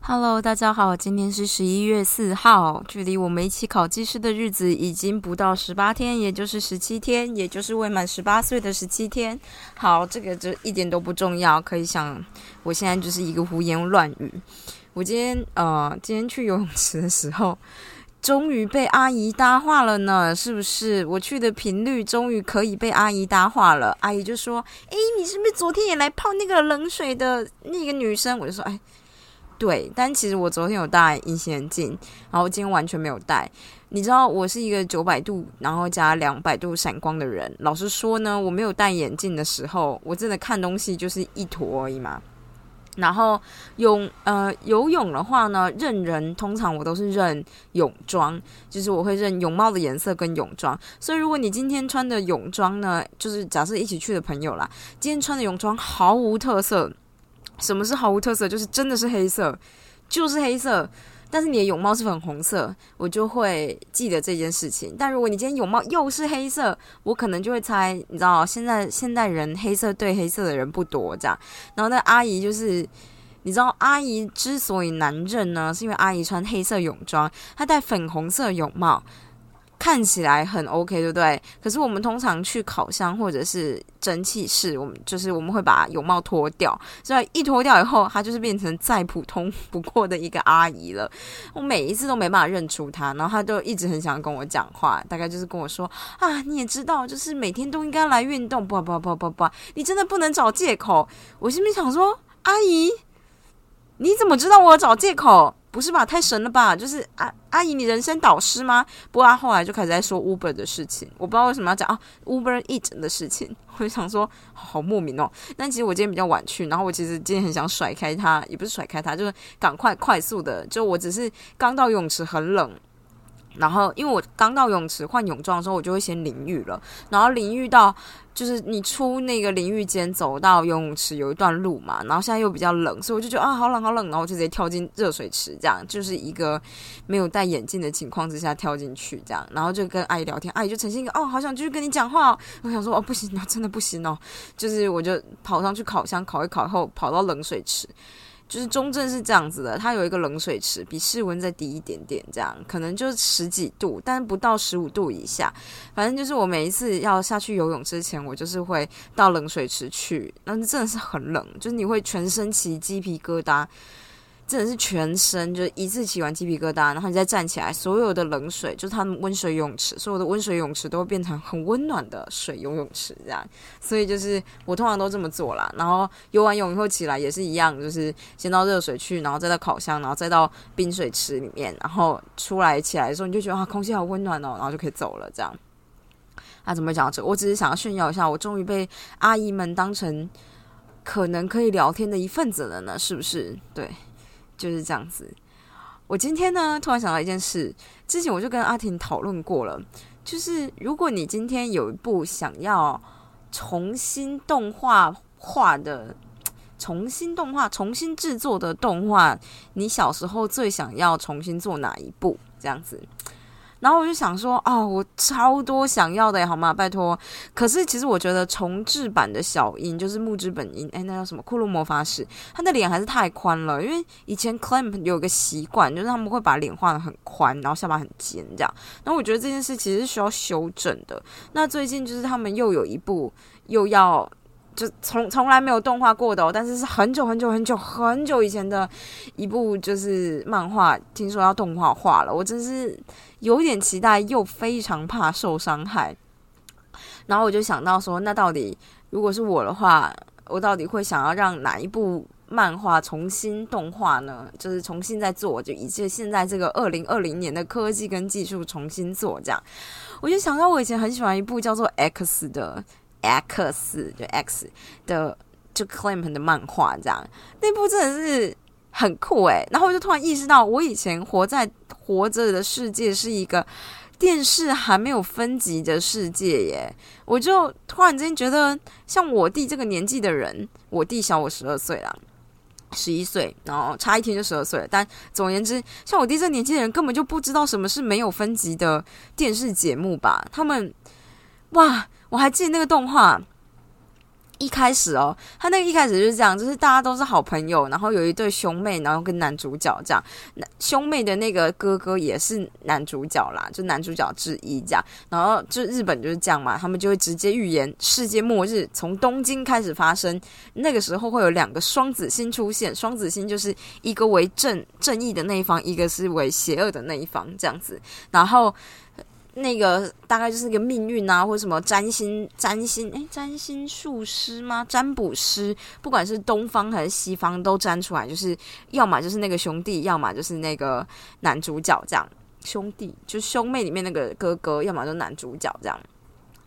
Hello，大家好，今天是十一月四号，距离我们一起考技师的日子已经不到十八天，也就是十七天，也就是未满十八岁的十七天。好，这个就一点都不重要，可以想，我现在就是一个胡言乱语。我今天呃，今天去游泳池的时候，终于被阿姨搭话了呢，是不是？我去的频率终于可以被阿姨搭话了。阿姨就说：“诶，你是不是昨天也来泡那个冷水的那个女生？”我就说：“哎。”对，但其实我昨天有戴隐形眼镜，然后今天完全没有戴。你知道我是一个九百度，然后加两百度闪光的人。老实说呢，我没有戴眼镜的时候，我真的看东西就是一坨而已嘛。然后泳呃游泳的话呢，认人通常我都是认泳装，就是我会认泳帽的颜色跟泳装。所以如果你今天穿的泳装呢，就是假设一起去的朋友啦，今天穿的泳装毫无特色。什么是毫无特色？就是真的是黑色，就是黑色。但是你的泳帽是粉红色，我就会记得这件事情。但如果你今天泳帽又是黑色，我可能就会猜，你知道，现在现代人黑色对黑色的人不多，这样。然后那阿姨就是，你知道，阿姨之所以难认呢，是因为阿姨穿黑色泳装，她戴粉红色泳帽。看起来很 OK，对不对？可是我们通常去烤箱或者是蒸汽室，我们就是我们会把泳帽脱掉，所以一脱掉以后，她就是变成再普通不过的一个阿姨了。我每一次都没办法认出她，然后她就一直很想跟我讲话，大概就是跟我说啊，你也知道，就是每天都应该来运动，不不不不不，你真的不能找借口。我心里想说，阿姨，你怎么知道我找借口？不是吧？太神了吧！就是阿阿姨，你人生导师吗？不过她后来就开始在说 Uber 的事情，我不知道为什么要讲啊 Uber Eat 的事情。我就想说，好莫名哦。但其实我今天比较晚去，然后我其实今天很想甩开他，也不是甩开他，就是赶快快速的。就我只是刚到泳池，很冷。然后，因为我刚到泳池换泳装的时候，我就会先淋浴了。然后淋浴到，就是你出那个淋浴间走到游泳池有一段路嘛。然后现在又比较冷，所以我就觉得啊，好冷好冷，然后我就直接跳进热水池，这样就是一个没有戴眼镜的情况之下跳进去，这样，然后就跟阿姨聊天，阿姨就呈现一个哦，好想继续跟你讲话。我想说哦，不行，真的不行哦，就是我就跑上去烤箱烤一烤后，跑到冷水池。就是中正是这样子的，它有一个冷水池，比室温再低一点点，这样可能就十几度，但不到十五度以下。反正就是我每一次要下去游泳之前，我就是会到冷水池去，那真的是很冷，就是你会全身起鸡皮疙瘩。真的是全身，就一次起完鸡皮疙瘩，然后你再站起来，所有的冷水，就是他们温水泳池，所有的温水泳池都会变成很温暖的水游泳池，这样。所以就是我通常都这么做啦。然后游完泳以后起来也是一样，就是先到热水去，然后再到烤箱，然后再到冰水池里面，然后出来起来的时候，你就觉得啊，空气好温暖哦，然后就可以走了，这样。啊，怎么讲这？我只是想要炫耀一下，我终于被阿姨们当成可能可以聊天的一份子了呢，是不是？对。就是这样子。我今天呢，突然想到一件事，之前我就跟阿婷讨论过了，就是如果你今天有一部想要重新动画化的、重新动画、重新制作的动画，你小时候最想要重新做哪一部？这样子。然后我就想说，哦，我超多想要的，好吗？拜托。可是其实我觉得重置版的小樱就是木之本樱，哎，那叫什么？库洛魔法使，他的脸还是太宽了。因为以前 Clamp 有个习惯，就是他们会把脸画的很宽，然后下巴很尖，这样。那我觉得这件事其实是需要修正的。那最近就是他们又有一部又要。就从从来没有动画过的，但是是很久很久很久很久以前的一部就是漫画，听说要动画化了，我真是有点期待，又非常怕受伤害。然后我就想到说，那到底如果是我的话，我到底会想要让哪一部漫画重新动画呢？就是重新再做，就以这现在这个二零二零年的科技跟技术重新做这样。我就想到我以前很喜欢一部叫做《X》的。X 就 X 的就 Clamp 的漫画这样，那部真的是很酷诶。然后我就突然意识到，我以前活在活着的世界是一个电视还没有分级的世界耶。我就突然间觉得，像我弟这个年纪的人，我弟小我十二岁啦，十一岁，然后差一天就十二岁了。但总而言之，像我弟这年纪的人，根本就不知道什么是没有分级的电视节目吧？他们。哇，我还记得那个动画。一开始哦，他那个一开始就是这样，就是大家都是好朋友，然后有一对兄妹，然后跟男主角这样，兄妹的那个哥哥也是男主角啦，就男主角之一这样，然后就日本就是这样嘛，他们就会直接预言世界末日从东京开始发生，那个时候会有两个双子星出现，双子星就是一个为正正义的那一方，一个是为邪恶的那一方这样子，然后。那个大概就是个命运啊，或者什么占星、占星，诶，占星术师吗？占卜师，不管是东方还是西方，都占出来，就是要么就是那个兄弟，要么就是那个男主角这样。兄弟就是兄妹里面那个哥哥，要么就男主角这样。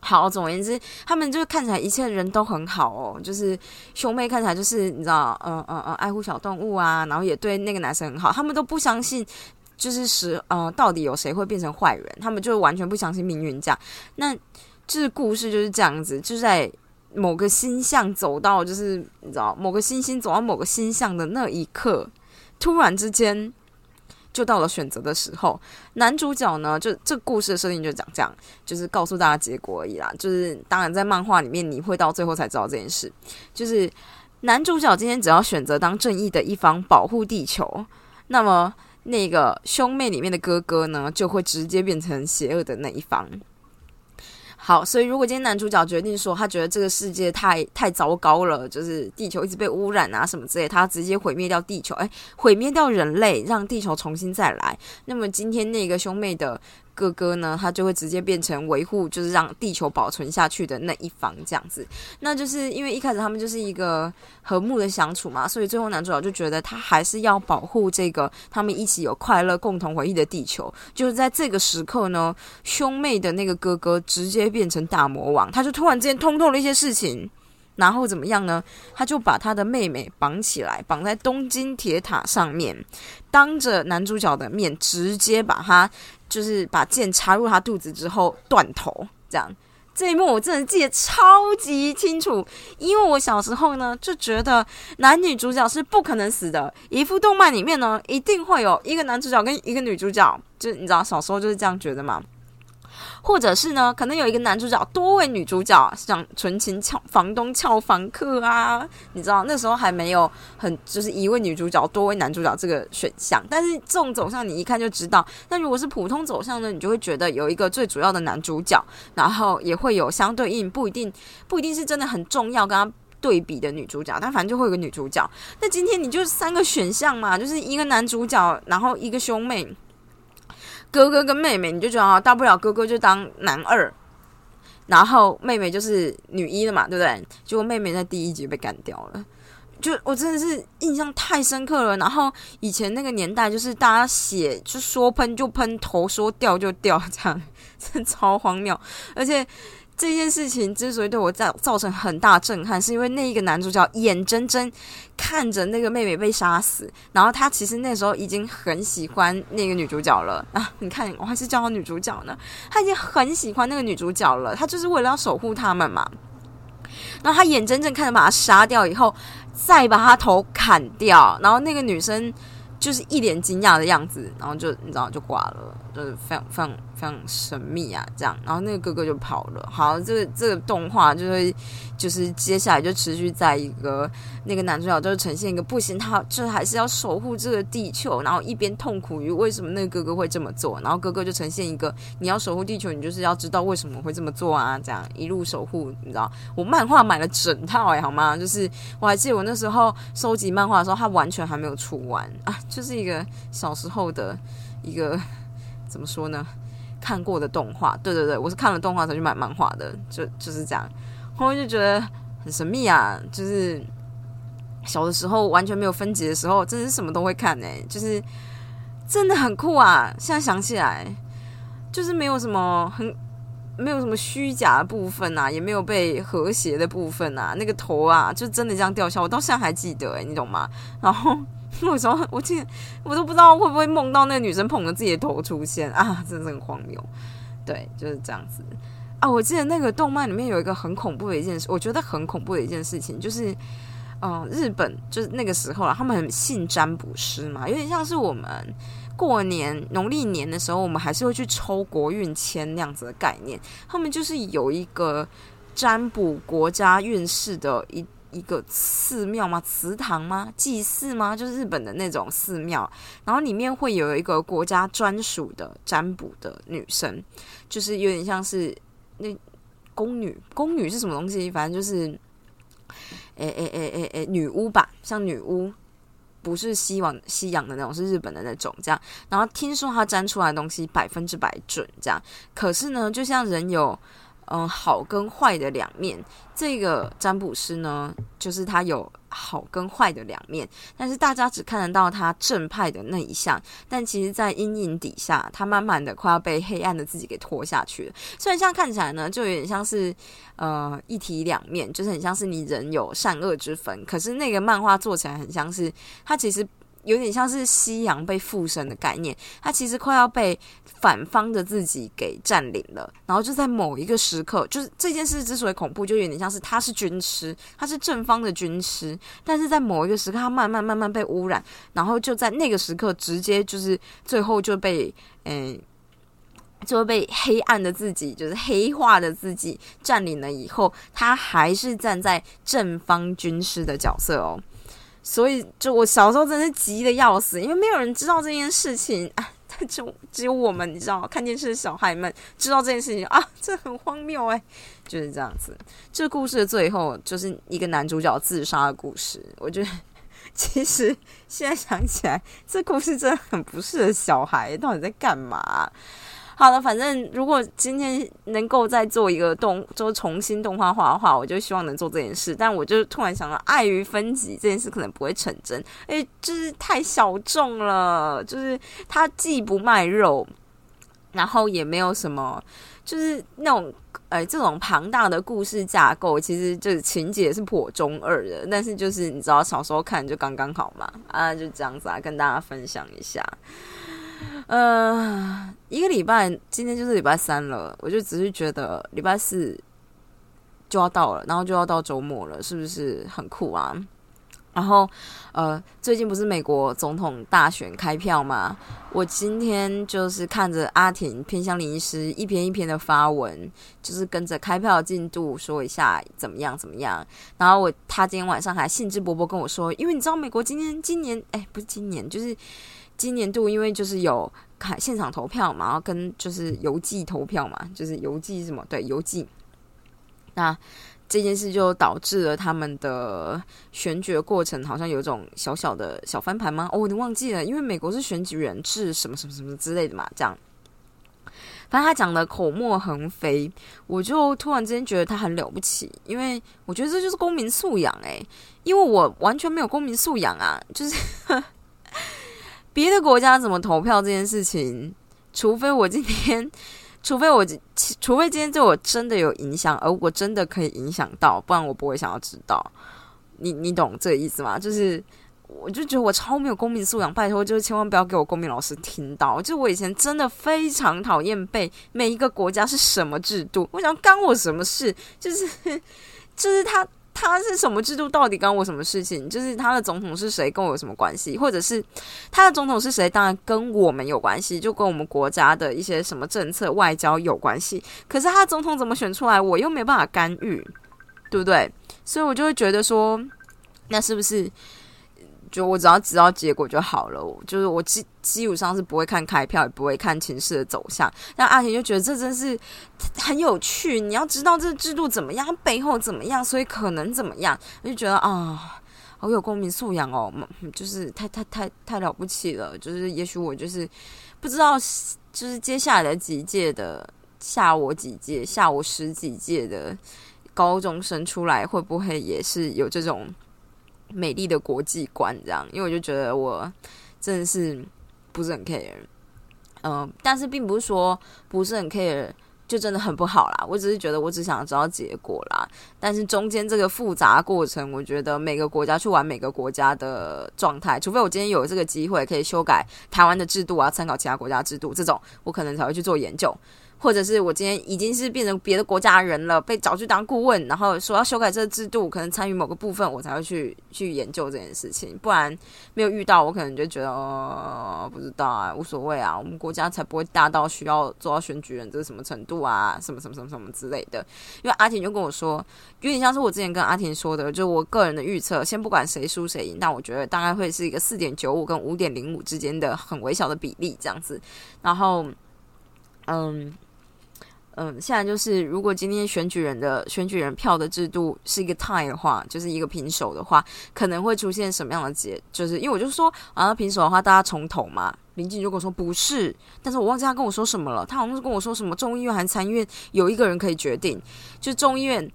好，总而言之，他们就是看起来一切人都很好哦，就是兄妹看起来就是你知道，嗯嗯嗯，爱护小动物啊，然后也对那个男生很好，他们都不相信。就是是呃，到底有谁会变成坏人？他们就完全不相信命运这样。那就是故事就是这样子，就在某个星象走到，就是你知道某个星星走到某个星象的那一刻，突然之间就到了选择的时候。男主角呢，就这故事的设定就讲这样，就是告诉大家结果而已啦。就是当然在漫画里面，你会到最后才知道这件事。就是男主角今天只要选择当正义的一方，保护地球，那么。那个兄妹里面的哥哥呢，就会直接变成邪恶的那一方。好，所以如果今天男主角决定说，他觉得这个世界太太糟糕了，就是地球一直被污染啊什么之类，他直接毁灭掉地球，哎，毁灭掉人类，让地球重新再来。那么今天那个兄妹的。哥哥呢，他就会直接变成维护，就是让地球保存下去的那一方，这样子。那就是因为一开始他们就是一个和睦的相处嘛，所以最后男主角就觉得他还是要保护这个他们一起有快乐共同回忆的地球。就是在这个时刻呢，兄妹的那个哥哥直接变成大魔王，他就突然之间通透了一些事情。然后怎么样呢？他就把他的妹妹绑起来，绑在东京铁塔上面，当着男主角的面，直接把他就是把剑插入他肚子之后断头。这样这一幕我真的记得超级清楚，因为我小时候呢就觉得男女主角是不可能死的。一部动漫里面呢，一定会有一个男主角跟一个女主角，就你知道小时候就是这样觉得嘛。或者是呢，可能有一个男主角，多位女主角，像纯情俏房东俏房客啊，你知道那时候还没有很就是一位女主角多位男主角这个选项。但是这种走向你一看就知道，那如果是普通走向呢，你就会觉得有一个最主要的男主角，然后也会有相对应不一定不一定是真的很重要跟他对比的女主角，但反正就会有个女主角。那今天你就三个选项嘛，就是一个男主角，然后一个兄妹。哥哥跟妹妹，你就觉得啊，大不了哥哥就当男二，然后妹妹就是女一了嘛，对不对？结果妹妹在第一集被干掉了，就我真的是印象太深刻了。然后以前那个年代，就是大家写就说喷就喷头，说掉就掉，这样真超荒谬，而且。这件事情之所以对我造造成很大震撼，是因为那一个男主角眼睁睁看着那个妹妹被杀死，然后他其实那时候已经很喜欢那个女主角了啊！你看，我还是叫她女主角呢，他已经很喜欢那个女主角了，他就是为了要守护他们嘛。然后他眼睁睁看着把她杀掉以后，再把她头砍掉，然后那个女生就是一脸惊讶的样子，然后就你知道就挂了，就是非常非常。非常神秘啊，这样，然后那个哥哥就跑了。好，这个这个动画就会，就是接下来就持续在一个那个男主角就是呈现一个不行，他就还是要守护这个地球，然后一边痛苦于为什么那个哥哥会这么做，然后哥哥就呈现一个你要守护地球，你就是要知道为什么会这么做啊，这样一路守护，你知道？我漫画买了整套哎，好吗？就是我还记得我那时候收集漫画的时候，它完全还没有出完啊，就是一个小时候的一个怎么说呢？看过的动画，对对对，我是看了动画才去买漫画的，就就是这样。后面就觉得很神秘啊，就是小的时候完全没有分级的时候，真是什么都会看呢，就是真的很酷啊。现在想起来，就是没有什么很没有什么虚假的部分啊，也没有被和谐的部分啊，那个头啊，就真的这样掉下，我到现在还记得，哎，你懂吗？然后。有时候我记得我都不知道会不会梦到那个女生捧着自己的头出现啊，真的很荒谬。对，就是这样子啊。我记得那个动漫里面有一个很恐怖的一件事，我觉得很恐怖的一件事情就是，嗯，日本就是那个时候啊，他们很信占卜师嘛，有点像是我们过年农历年的时候，我们还是会去抽国运签那样子的概念。他们就是有一个占卜国家运势的一一个寺庙吗？祠堂吗？祭祀吗？就是日本的那种寺庙，然后里面会有一个国家专属的占卜的女生，就是有点像是那宫女。宫女是什么东西？反正就是，诶诶诶诶诶，女巫吧，像女巫。不是西往西洋的那种，是日本的那种这样。然后听说他粘出来的东西百分之百准这样。可是呢，就像人有嗯好跟坏的两面，这个占卜师呢，就是他有。好跟坏的两面，但是大家只看得到他正派的那一项，但其实，在阴影底下，他慢慢的快要被黑暗的自己给拖下去了。虽然这样看起来呢，就有点像是呃一体两面，就是很像是你人有善恶之分，可是那个漫画做起来很像是他其实。有点像是西洋被附身的概念，他其实快要被反方的自己给占领了。然后就在某一个时刻，就是这件事之所以恐怖，就有点像是他是军师，他是正方的军师，但是在某一个时刻，他慢慢慢慢被污染，然后就在那个时刻，直接就是最后就被嗯，就被黑暗的自己，就是黑化的自己占领了。以后他还是站在正方军师的角色哦。所以，就我小时候真的是急的要死，因为没有人知道这件事情啊，就只有我们，你知道，看电视的小孩们知道这件事情啊，这很荒谬哎，就是这样子。这故事的最后就是一个男主角自杀的故事。我觉得，其实现在想起来，这故事真的很不适合小孩，到底在干嘛？好了，反正如果今天能够再做一个动，就重新动画化的话，我就希望能做这件事。但我就突然想到，碍于分级这件事可能不会成真，哎，就是太小众了，就是它既不卖肉，然后也没有什么，就是那种，哎，这种庞大的故事架构，其实就是情节是颇中二的。但是就是你知道，小时候看就刚刚好嘛，啊，就这样子啊，跟大家分享一下。呃，一个礼拜，今天就是礼拜三了，我就只是觉得礼拜四就要到了，然后就要到周末了，是不是很酷啊？然后，呃，最近不是美国总统大选开票吗？我今天就是看着阿婷偏向林医师一篇一篇的发文，就是跟着开票进度说一下怎么样怎么样。然后我他今天晚上还兴致勃勃跟我说，因为你知道美国今天今年哎不是今年就是。今年度因为就是有看现场投票嘛，然后跟就是邮寄投票嘛，就是邮寄什么对邮寄，那这件事就导致了他们的选举过程好像有种小小的小翻盘吗？哦，我忘记了，因为美国是选举人制什么什么什么之类的嘛，这样。反正他讲的口沫横飞，我就突然之间觉得他很了不起，因为我觉得这就是公民素养诶，因为我完全没有公民素养啊，就是。别的国家怎么投票这件事情，除非我今天，除非我，除非今天对我真的有影响，而我真的可以影响到，不然我不会想要知道。你你懂这个意思吗？就是，我就觉得我超没有公民素养，拜托，就是千万不要给我公民老师听到。就我以前真的非常讨厌被每一个国家是什么制度，我想干我什么事？就是，就是他。他是什么制度？到底关我什么事情？就是他的总统是谁，跟我有什么关系？或者是他的总统是谁？当然跟我们有关系，就跟我们国家的一些什么政策、外交有关系。可是他总统怎么选出来，我又没办法干预，对不对？所以我就会觉得说，那是不是？就我只要知道结果就好了，就是我基基本上是不会看开票，也不会看情势的走向。但阿田就觉得这真是很有趣，你要知道这个制度怎么样，背后怎么样，所以可能怎么样，我就觉得啊，好有公民素养哦，就是太太太太了不起了。就是也许我就是不知道，就是接下来的几届的下我几届，下我十几届的高中生出来，会不会也是有这种？美丽的国际观，这样，因为我就觉得我真的是不是很 care，嗯，但是并不是说不是很 care 就真的很不好啦。我只是觉得我只想知道结果啦。但是中间这个复杂过程，我觉得每个国家去玩每个国家的状态，除非我今天有这个机会可以修改台湾的制度啊，参考其他国家制度这种，我可能才会去做研究。或者是我今天已经是变成别的国家人了，被找去当顾问，然后说要修改这个制度，可能参与某个部分，我才会去去研究这件事情。不然没有遇到，我可能就觉得哦，不知道啊，无所谓啊，我们国家才不会大到需要做到选举人这是什么程度啊，什么什么什么什么之类的。因为阿婷就跟我说，有点像是我之前跟阿婷说的，就我个人的预测，先不管谁输谁赢，但我觉得大概会是一个四点九五跟五点零五之间的很微小的比例这样子。然后，嗯。嗯，现在就是，如果今天选举人的选举人票的制度是一个 tie 的话，就是一个平手的话，可能会出现什么样的结？就是因为我就说，啊，平手的话，大家重投嘛。林静如果说不是，但是我忘记他跟我说什么了。他好像是跟我说什么众议院还是参议院有一个人可以决定，就众议院。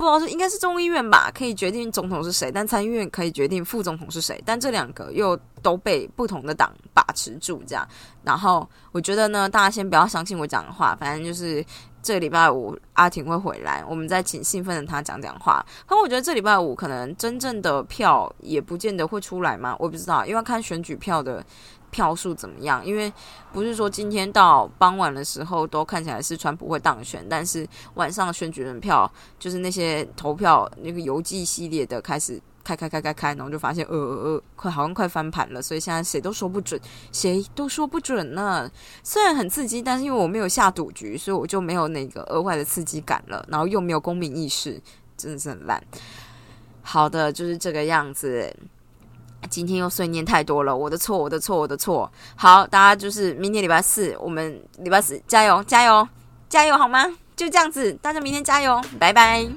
不知道是应该是众议院吧，可以决定总统是谁，但参议院可以决定副总统是谁，但这两个又都被不同的党把持住，这样。然后我觉得呢，大家先不要相信我讲的话，反正就是这礼拜五阿婷会回来，我们再请兴奋的他讲讲话。可我觉得这礼拜五可能真正的票也不见得会出来嘛，我不知道，因为看选举票的。票数怎么样？因为不是说今天到傍晚的时候都看起来是川普会当选，但是晚上选举人票就是那些投票那个邮寄系列的开始开开开开开，然后就发现呃呃呃，快好像快翻盘了，所以现在谁都说不准，谁都说不准呢。虽然很刺激，但是因为我没有下赌局，所以我就没有那个额外的刺激感了，然后又没有公民意识，真的是很烂。好的，就是这个样子。今天又碎念太多了，我的错，我的错，我的错。好，大家就是明天礼拜四，我们礼拜四加油，加油，加油，好吗？就这样子，大家明天加油，拜拜。